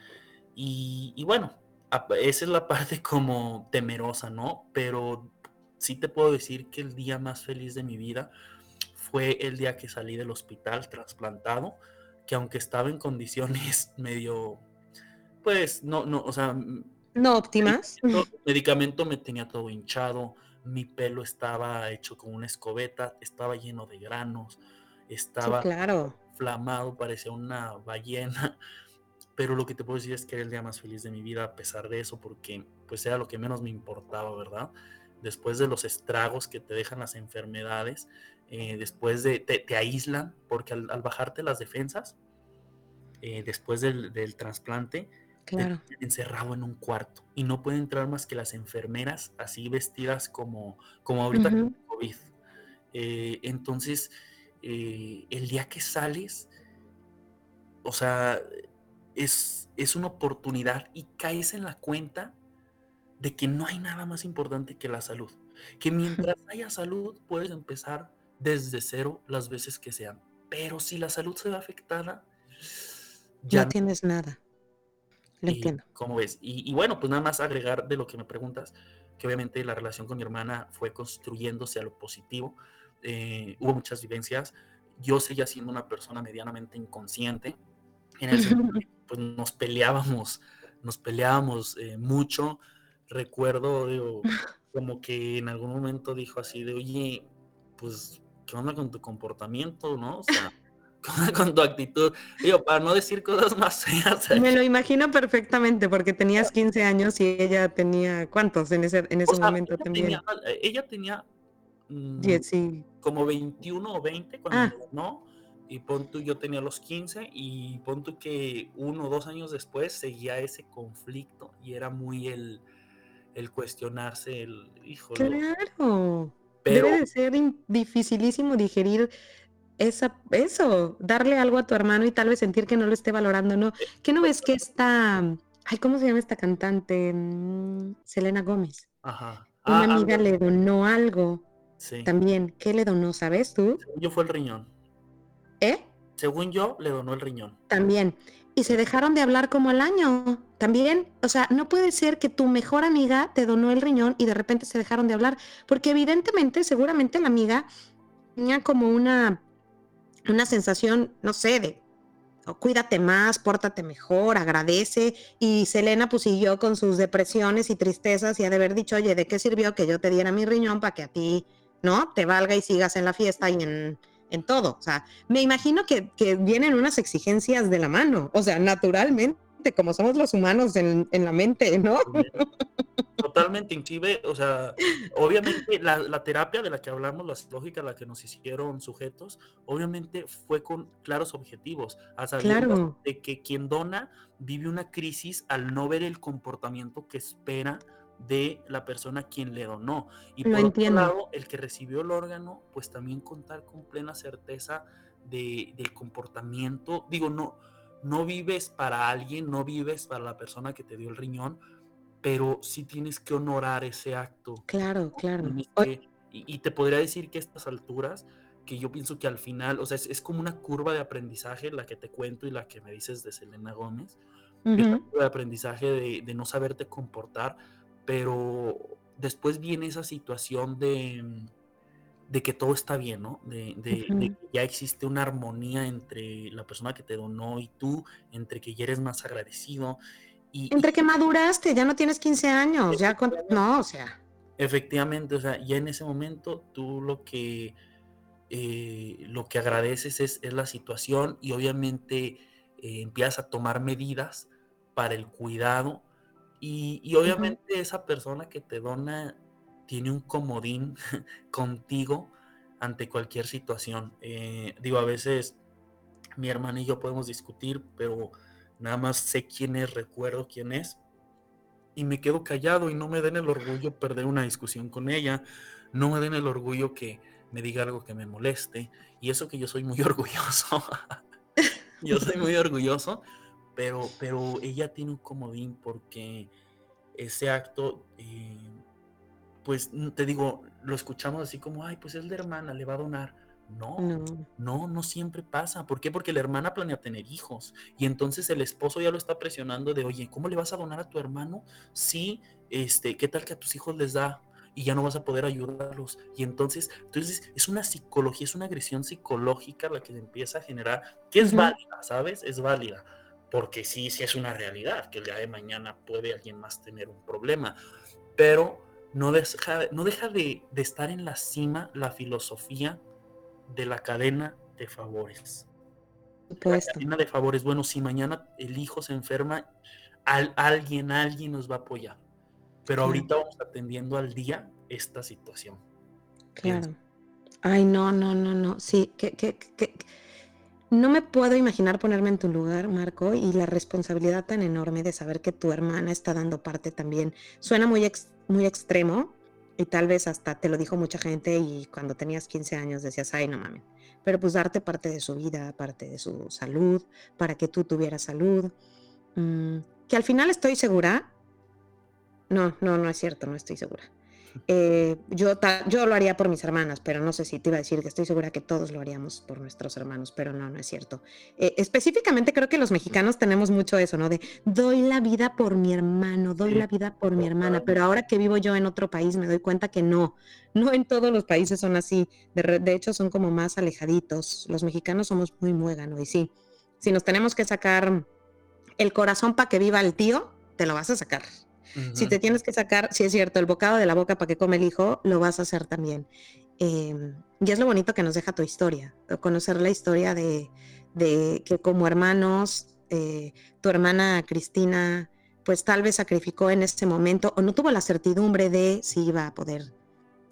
C: Y, bueno, esa es la parte como temerosa, ¿no? Pero sí te puedo decir que el día más feliz de mi vida fue el día que salí del hospital trasplantado, que aunque estaba en condiciones medio, pues, no, no, o sea...
D: No óptimas.
C: El medicamento me tenía todo hinchado, mi pelo estaba hecho con una escobeta, estaba lleno de granos, estaba
D: claro.
C: flamado, parecía una ballena. Pero lo que te puedo decir es que era el día más feliz de mi vida a pesar de eso, porque pues era lo que menos me importaba, ¿verdad? Después de los estragos que te dejan las enfermedades, eh, después de, te, aíslan, porque al, bajarte las defensas, eh, después del, del trasplante,
D: claro.
C: encerrado en un cuarto y no pueden entrar más que las enfermeras así vestidas como, como ahorita con COVID. Eh, entonces, el día que sales, o sea, es, es una oportunidad y caes en la cuenta de que no hay nada más importante que la salud. Que mientras haya salud, puedes empezar desde cero las veces que sean. Pero si la salud se ve afectada,
D: ya no tienes nada. Lo
C: entiendo. ¿Cómo ves? Y, bueno, pues nada más agregar de lo que me preguntas, que obviamente la relación con mi hermana fue construyéndose a lo positivo. Eh, hubo muchas vivencias. Yo seguía siendo una persona medianamente inconsciente. En el pues nos peleábamos, nos peleábamos eh, mucho. Recuerdo, digo, como que en algún momento dijo así de, oye, pues, ¿qué onda con tu comportamiento, no? O sea, con, tu actitud. Digo, para no decir cosas más feas.
D: Me lo imagino perfectamente porque tenías 15 años y ella tenía, ¿cuántos en ese, en ese momento
C: ella
D: también?
C: Tenía, ella tenía
D: mm, sí.
C: como 21 o 20 cuando ah. no. Y pon tú, yo tenía los 15 y pon tú que uno o dos años después seguía ese conflicto y era muy el, el cuestionarse, el hijo.
D: Claro. Debe de ser dificilísimo digerir esa, eso, darle algo a tu hermano y tal vez sentir que no lo esté valorando, ¿no? ¿Qué no ves que esta, ay, ¿cómo se llama esta cantante? Mm, Selena Gómez.
C: Ajá.
D: Una ah, amiga le donó algo. Sí. También, ¿qué le donó? ¿Sabes tú?
C: Yo fue el riñón.
D: ¿Eh?
C: Según yo, le donó el riñón.
D: También. Y se dejaron de hablar como al año. También, o sea, no puede ser que tu mejor amiga te donó el riñón y de repente se dejaron de hablar, porque evidentemente, seguramente la amiga tenía como una una sensación, no sé, de oh, cuídate más, pórtate mejor, agradece. Y Selena pues siguió con sus depresiones y tristezas y ha de haber dicho, oye, ¿de qué sirvió que yo te diera mi riñón para que a ti, ¿no? Te valga y sigas en la fiesta y en, en todo. O sea, me imagino que, que, vienen unas exigencias de la mano, o sea, naturalmente, como somos los humanos en, en la mente, ¿no?
C: Totalmente, inclusive, o sea, obviamente la, terapia de la que hablamos, la lógica la que nos hicieron sujetos, obviamente fue con claros objetivos, a saber de que quien dona vive una crisis al no ver el comportamiento que espera de la persona quien le donó. Y por otro lado, el que recibió el órgano, pues también contar con plena certeza de, del comportamiento. Digo, no, no vives para alguien, no vives para la persona que te dio el riñón, pero sí tienes que honorar ese acto.
D: Claro, claro.
C: y, te podría decir que a estas alturas, que yo pienso que al final, o sea, es, como una curva de aprendizaje la que te cuento y la que me dices de Selena Gómez, curva de aprendizaje de, no saberte comportar, pero después viene esa situación de, de que todo está bien, ¿no? De, de, que ya existe una armonía entre la persona que te donó y tú, entre que ya eres más agradecido
D: entre que maduraste, ya no tienes 15 años, ya con... no, o sea.
C: Efectivamente, o sea, ya en ese momento tú lo que eh, lo que agradeces es, la situación y obviamente eh, empiezas a tomar medidas para el cuidado Y, obviamente esa persona que te dona tiene un comodín contigo ante cualquier situación. Eh, digo, a veces mi hermana y yo podemos discutir, pero nada más sé quién es, recuerdo quién es, y me quedo callado y no me den el orgullo perder una discusión con ella, no me den el orgullo que me diga algo que me moleste, y eso que yo soy muy orgulloso, yo soy muy orgulloso, pero, pero ella tiene un comodín porque ese acto, eh, pues te digo, lo escuchamos así como, ay, pues es la hermana, le va a donar no, no, no, siempre pasa. ¿Por qué? Porque la hermana planea tener hijos y entonces el esposo ya lo está presionando de, oye, ¿cómo le vas a donar a tu hermano si, este, qué tal que a tus hijos les da y ya no vas a poder ayudarlos? Y entonces, entonces es una psicología, es una agresión psicológica la que se empieza a generar, que es válida, ¿sabes? Es válida, porque sí, sí es una realidad, que el día de mañana puede alguien más tener un problema, pero no deja, no deja de, de estar en la cima la filosofía de la cadena de favores. La cadena de favores. Bueno, si mañana el hijo se enferma, alguien, alguien nos va a apoyar. Pero ahorita vamos atendiendo al día esta situación.
D: Claro. Ay, no, no, no, no. Sí, que, que, que, no me puedo imaginar ponerme en tu lugar, Marco, y la responsabilidad tan enorme de saber que tu hermana está dando parte también. Suena muy, muy extremo, y tal vez hasta te lo dijo mucha gente y cuando tenías 15 años decías, ay, no mames. Pero pues darte parte de su vida, parte de su salud, para que tú tuvieras salud. Mm, que al final estoy segura. No, no, no es cierto, no estoy segura. Eh, yo, yo lo haría por mis hermanas, pero no sé si te iba a decir que estoy segura que todos lo haríamos por nuestros hermanos, pero no, no es cierto. Eh, específicamente creo que los mexicanos tenemos mucho eso, ¿no? De doy la vida por mi hermano, doy la vida por mi hermana, pero ahora que vivo yo en otro país me doy cuenta que no, no en todos los países son así, de, de hecho son como más alejaditos, los mexicanos somos muy muéganos y sí, si nos tenemos que sacar el corazón para que viva el tío, te lo vas a sacar. Si te tienes que sacar, si es cierto, el bocado de la boca para que come el hijo, lo vas a hacer también. Em, y es lo bonito que nos deja tu historia, conocer la historia de, que como hermanos, eh, tu hermana Cristina, pues tal vez sacrificó en ese momento o no tuvo la certidumbre de si iba a poder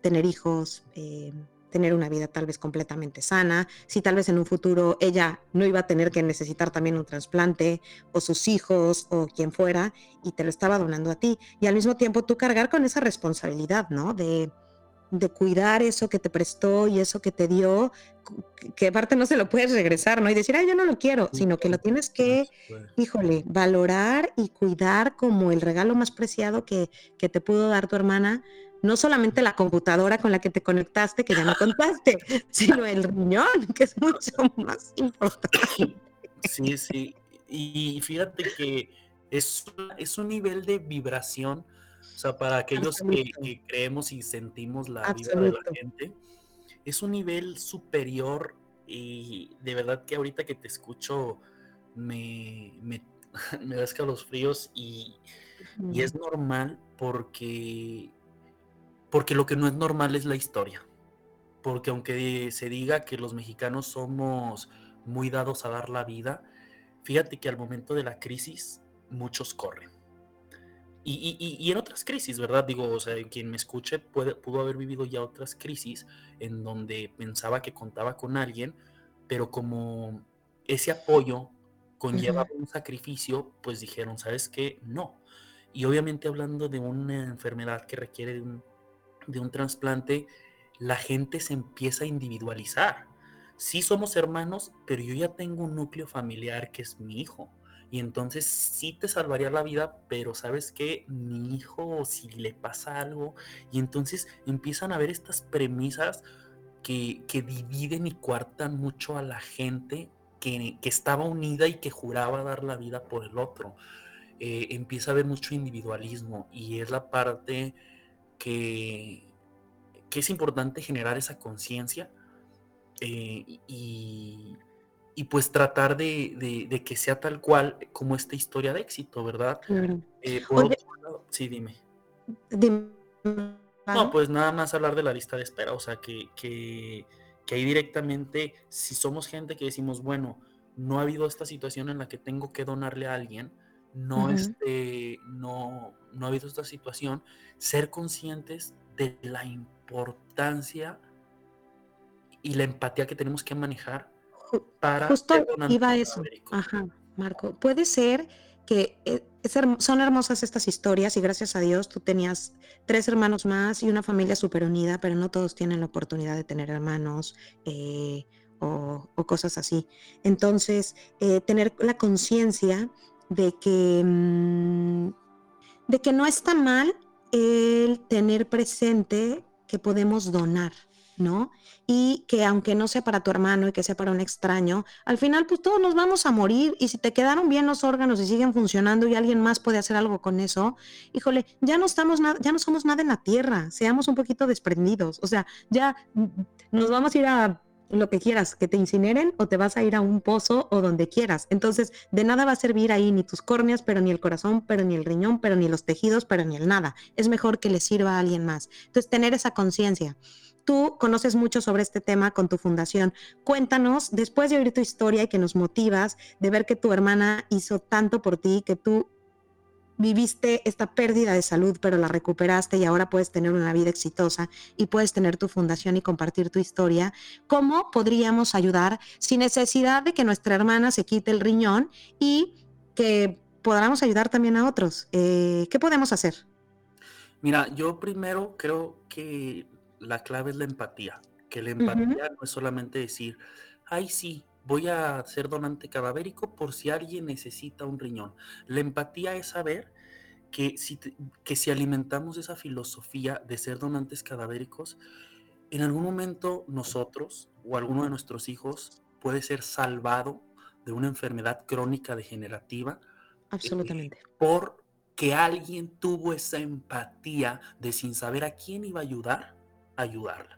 D: tener hijos. Eh, tener una vida tal vez completamente sana, si tal vez en un futuro ella no iba a tener que necesitar también un trasplante o sus hijos o quien fuera y te lo estaba donando a ti. Y al mismo tiempo tú cargar con esa responsabilidad, ¿no? De, de cuidar eso que te prestó y eso que te dio, que aparte no se lo puedes regresar, ¿no? Y decir, ay, yo no lo quiero, sino que lo tienes que, híjole, valorar y cuidar como el regalo más preciado que, que te pudo dar tu hermana, no solamente la computadora con la que te conectaste, que ya no contaste, sino el riñón, que es mucho más importante.
C: Sí, sí. Y fíjate que es, es un nivel de vibración, o sea, para aquellos que, creemos y sentimos la vida de la gente, es un nivel superior y de verdad que ahorita que te escucho me, me, me da escalofríos y, y es normal porque porque lo que no es normal es la historia. Porque aunque se diga que los mexicanos somos muy dados a dar la vida, fíjate que al momento de la crisis muchos corren. Y, en otras crisis, ¿verdad? Digo, o sea, quien me escuche puede, pudo haber vivido ya otras crisis en donde pensaba que contaba con alguien, pero como ese apoyo conlleva un sacrificio, pues dijeron, ¿sabes qué? No. Y obviamente hablando de una enfermedad que requiere de un de un trasplante, la gente se empieza a individualizar. Sí somos hermanos, pero yo ya tengo un núcleo familiar que es mi hijo. Y entonces sí te salvaría la vida, pero sabes que mi hijo, si le pasa algo, y entonces empiezan a ver estas premisas que, dividen y cuartan mucho a la gente que, estaba unida y que juraba dar la vida por el otro. Eh, empieza a haber mucho individualismo y es la parte que, es importante generar esa conciencia eh, y, pues tratar de, que sea tal cual como esta historia de éxito, ¿verdad? Eh, sí, dime. No, pues nada más hablar de la lista de espera, o sea, que, que, que ahí directamente, si somos gente que decimos, bueno, no ha habido esta situación en la que tengo que donarle a alguien, no, este, no, no ha habido esta situación, ser conscientes de la importancia y la empatía que tenemos que manejar para...
D: Justo iba a eso. Ajá, Marco. Puede ser que eh, son hermosas estas historias y gracias a Dios tú tenías tres hermanos más y una familia súper unida, pero no todos tienen la oportunidad de tener hermanos eh, o, cosas así. Entonces, eh, tener la conciencia de que, mm, de que no está mal el tener presente que podemos donar, ¿no? Y que aunque no sea para tu hermano y que sea para un extraño, al final pues todos nos vamos a morir y si te quedaron bien los órganos y siguen funcionando y alguien más puede hacer algo con eso, híjole, ya no estamos nada, ya no somos nada en la tierra, seamos un poquito desprendidos, o sea, ya mm, nos vamos a ir a lo que quieras, que te incineren o te vas a ir a un pozo o donde quieras. Entonces, de nada va a servir ahí ni tus córneas, pero ni el corazón, pero ni el riñón, pero ni los tejidos, pero ni el nada. Es mejor que le sirva a alguien más. Entonces, tener esa conciencia. Tú conoces mucho sobre este tema con tu fundación. Cuéntanos, después de oír tu historia y que nos motivas, de ver que tu hermana hizo tanto por ti, que tú viviste esta pérdida de salud, pero la recuperaste y ahora puedes tener una vida exitosa y puedes tener tu fundación y compartir tu historia, ¿cómo podríamos ayudar sin necesidad de que nuestra hermana se quite el riñón y que podamos ayudar también a otros? Eh, ¿Qué podemos hacer?
C: Mira, yo primero creo que la clave es la empatía, que la empatía no es solamente decir, ay, sí, voy a ser donante cadavérico por si alguien necesita un riñón. La empatía es saber que si, que si alimentamos esa filosofía de ser donantes cadavéricos, en algún momento nosotros o alguno de nuestros hijos puede ser salvado de una enfermedad crónica degenerativa.
D: Absolutamente.
C: Eh, porque alguien tuvo esa empatía de sin saber a quién iba a ayudar, ayudarla.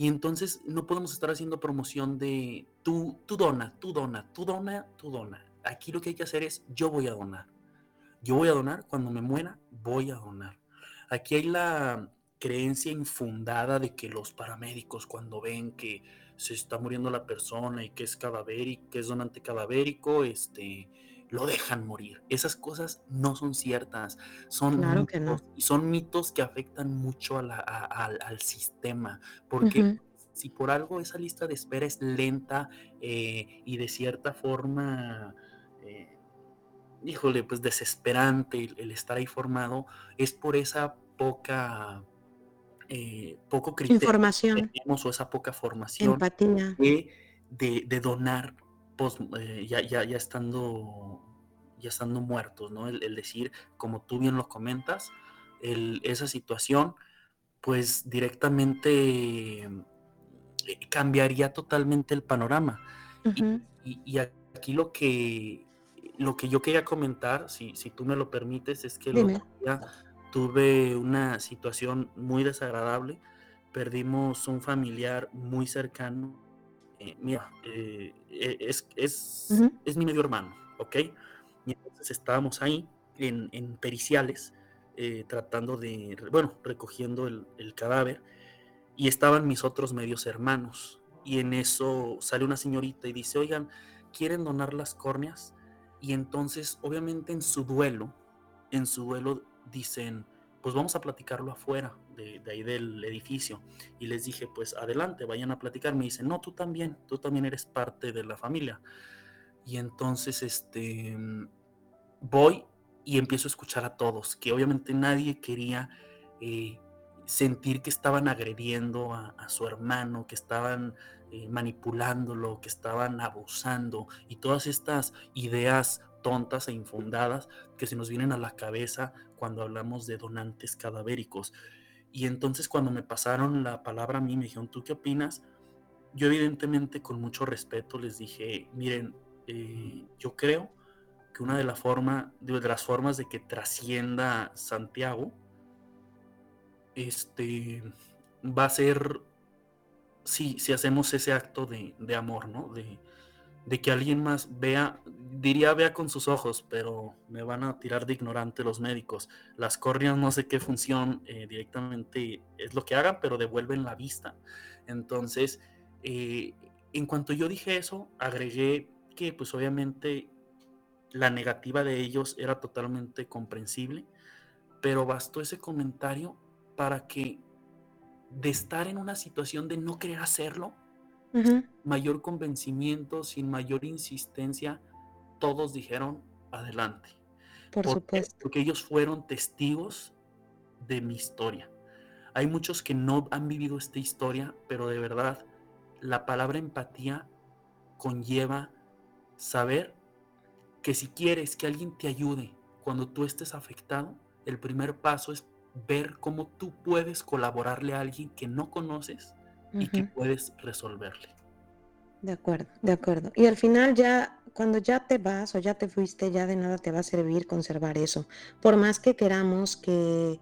C: Y entonces no podemos estar haciendo promoción de tú, tú dona, tú dona, tú dona, tú dona. Aquí lo que hay que hacer es yo voy a donar. Yo voy a donar, cuando me muera, voy a donar. Aquí hay la creencia infundada de que los paramédicos cuando ven que se está muriendo la persona y que es cadavérico, que es donante cadavérico, este, lo dejan morir. Esas cosas no son ciertas, son, mitos, y son mitos que afectan mucho al sistema, porque si por algo esa lista de espera es lenta eh, y de cierta forma, eh, híjole, pues desesperante el, estar ahí formado, es por esa poca... Eh, poco criterio
D: información.
C: que tenemos o esa poca formación
D: empatía.
C: de, de donar eh, ya, ya, ya, estando, ya estando muertos, ¿no? El, decir, como tú bien lo comentas, esa situación, pues directamente eh, cambiaría totalmente el panorama. y, aquí lo que, lo que yo quería comentar, si, si tú me lo permites, es que tuve una situación muy desagradable. Perdimos un familiar muy cercano eh, mira, eh, e, es, es, es, mi medio hermano, ¿ok? Y entonces estábamos ahí en, en periciales, eh, tratando de, bueno, recogiendo el, el, cadáver, y estaban mis otros medios hermanos. Y en eso sale una señorita y dice, oigan, ¿quieren donar las córneas? Y entonces, obviamente en su duelo, en su duelo dicen, pues vamos a platicarlo afuera de, ahí del edificio. Y les dije, pues adelante, vayan a platicar. Me dicen, no, tú también, tú también eres parte de la familia. Y entonces, este, voy y empiezo a escuchar a todos, que obviamente nadie quería eh, sentir que estaban agrediendo a, su hermano, que estaban eh, manipulándolo, que estaban abusando y todas estas ideas tontas e infundadas que se nos vienen a la cabeza cuando hablamos de donantes cadavéricos. Y entonces cuando me pasaron la palabra a mí, me dijeron, ¿tú qué opinas? Yo evidentemente con mucho respeto les dije, miren, eh, yo creo que una de, la forma, de las formas de que trascienda Santiago este, va a ser si, si hacemos ese acto de, de amor, ¿no? De, de que alguien más vea, diría vea con sus ojos, pero me van a tirar de ignorante los médicos. Las córneas no sé qué función eh, directamente es lo que hagan, pero devuelven la vista. Entonces, eh, en cuanto yo dije eso, agregué que pues obviamente la negativa de ellos era totalmente comprensible, pero bastó ese comentario para que de estar en una situación de no querer hacerlo, mayor convencimiento, sin mayor insistencia, todos dijeron adelante.
D: Por supuesto.
C: Porque ellos fueron testigos de mi historia. Hay muchos que no han vivido esta historia, pero de verdad la palabra empatía conlleva saber que si quieres que alguien te ayude cuando tú estés afectado, el primer paso es ver cómo tú puedes colaborarle a alguien que no conoces y que puedes resolverle.
D: De acuerdo, de acuerdo. Y al final ya, cuando ya te vas o ya te fuiste, ya de nada te va a servir conservar eso. Por más que queramos que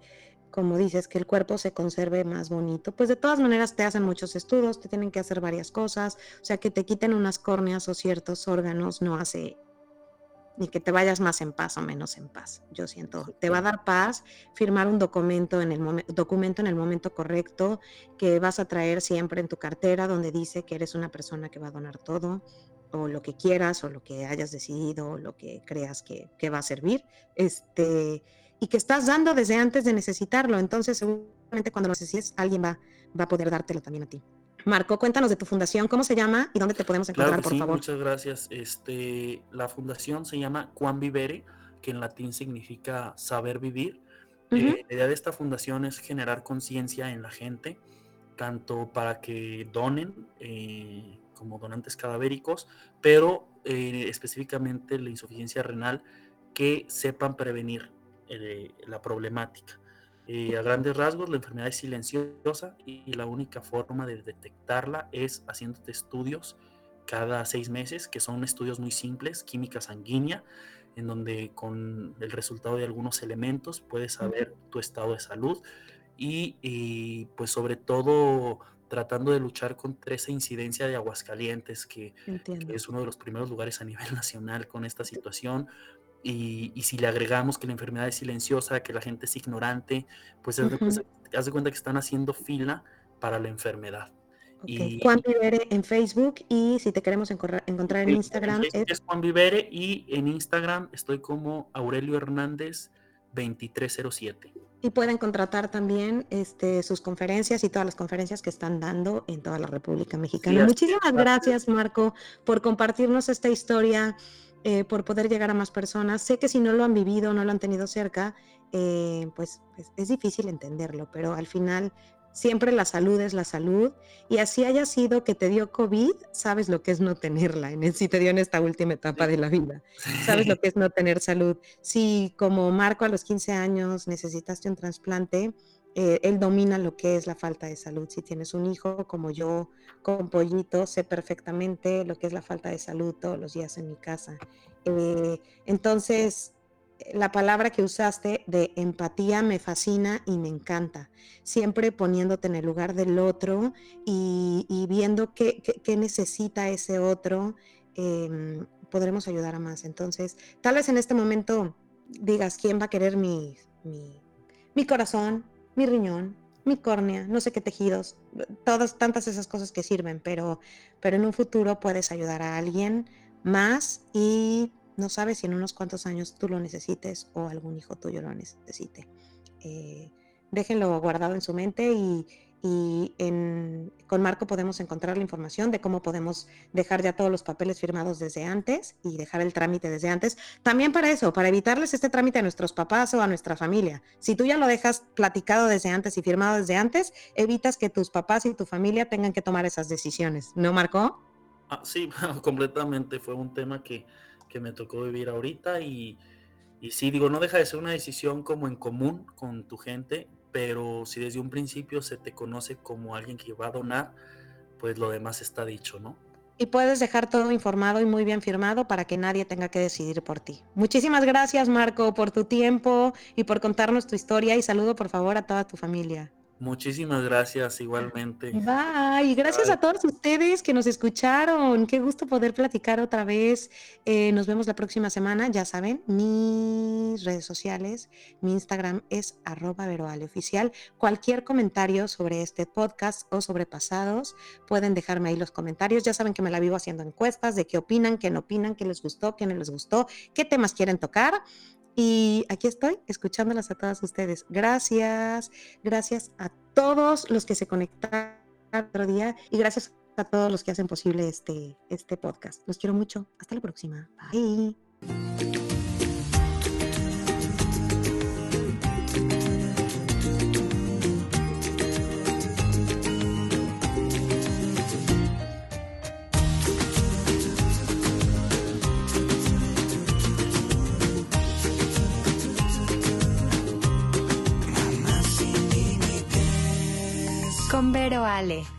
D: como dices, que el cuerpo se conserve más bonito, pues de todas maneras te hacen muchos estudios, te tienen que hacer varias cosas, o sea, que te quiten unas córneas o ciertos órganos no hace ni que te vayas más en paz o menos en paz. Yo siento, te va a dar paz firmar un documento en el documento en el momento correcto que vas a traer siempre en tu cartera donde dice que eres una persona que va a donar todo o lo que quieras o lo que hayas decidido o lo que creas que, que va a servir. Este, y que estás dando desde antes de necesitarlo. Entonces, seguramente cuando lo necesites, alguien va, va a poder dártelo también a ti. Marco, cuéntanos de tu fundación, ¿cómo se llama y dónde te podemos encontrar, por favor?
C: Muchas gracias. Este, la fundación se llama Quan Vivere, que en latín significa saber vivir. Eh, la idea de esta fundación es generar conciencia en la gente, tanto para que donen eh, como donantes cadavéricos, pero eh, específicamente la insuficiencia renal, que sepan prevenir la problemática. Eh, a grandes rasgos, la enfermedad es silenciosa y, la única forma de detectarla es haciéndote estudios cada seis meses, que son estudios muy simples, química sanguínea, en donde con el resultado de algunos elementos puedes saber tu estado de salud y, pues sobre todo tratando de luchar contra esa incidencia de Aguascalientes, que, que, es uno de los primeros lugares a nivel nacional con esta situación, y, si le agregamos que la enfermedad es silenciosa, que la gente es ignorante, pues haz, de, cuenta que están haciendo fila para la enfermedad.
D: Y, Juan Vivere en Facebook y si te queremos encontrar en Instagram
C: es... Juan Vivere y en Instagram estoy como Aurelio Hernández 2307.
D: Y pueden contratar también este, sus conferencias y todas las conferencias que están dando en toda la República Mexicana. Muchísimas gracias, Marco, por compartirnos esta historia eh, por poder llegar a más personas. Sé que si no lo han vivido, no lo han tenido cerca, eh, pues, pues, es difícil entenderlo, pero al final siempre la salud es la salud y así haya sido que te dio COVID, sabes lo que es no tenerla, en si te dio en esta última etapa de la vida, sabes lo que es no tener salud. Si como Marco a los 15 años necesitaste un trasplante, eh, él domina lo que es la falta de salud. Si tienes un hijo como yo, con pollito, sé perfectamente lo que es la falta de salud todos los días en mi casa. Eh, entonces, la palabra que usaste de empatía me fascina y me encanta. Siempre poniéndote en el lugar del otro y, viendo qué, necesita ese otro, em, podremos ayudar a más. Entonces, tal vez en este momento digas, ¿quién va a querer mi, mi corazón? Mi riñón, mi córnea, no sé qué tejidos, todas tantas esas cosas que sirven, pero, pero en un futuro puedes ayudar a alguien más y no sabes si en unos cuantos años tú lo necesites o algún hijo tuyo lo necesite. Eh, déjenlo guardado en su mente y, y con Marco podemos encontrar la información de cómo podemos dejar ya todos los papeles firmados desde antes y dejar el trámite desde antes. También para eso, para evitarles este trámite a nuestros papás o a nuestra familia. Si tú ya lo dejas platicado desde antes y firmado desde antes, evitas que tus papás y tu familia tengan que tomar esas decisiones. ¿No, Marco?
C: Ah, sí, completamente. Fue un tema que, que me tocó vivir ahorita y, y sí, digo, no deja de ser una decisión como en común con tu gente pero si desde un principio se te conoce como alguien que va a donar, pues lo demás está dicho, ¿no?
D: Y puedes dejar todo informado y muy bien firmado para que nadie tenga que decidir por ti. Muchísimas gracias, Marco, por tu tiempo y por contarnos tu historia y saludo por favor a toda tu familia.
C: Muchísimas gracias, igualmente.
D: Bye. Gracias a todos ustedes que nos escucharon. Qué gusto poder platicar otra vez. Eh, nos vemos la próxima semana. Ya saben, mis redes sociales, mi Instagram es arroba veroaleoficial. Cualquier comentario sobre este podcast o sobre pasados, pueden dejarme ahí los comentarios. Ya saben que me la vivo haciendo encuestas de qué opinan, qué no opinan, qué les gustó, qué no les gustó, qué temas quieren tocar. Y aquí estoy, escuchándolas a todas ustedes. Gracias, gracias a todos los que se conectaron otro día y gracias a todos los que hacen posible este, este podcast. Los quiero mucho. Hasta la próxima. Bye.
A: Con Vero Ale.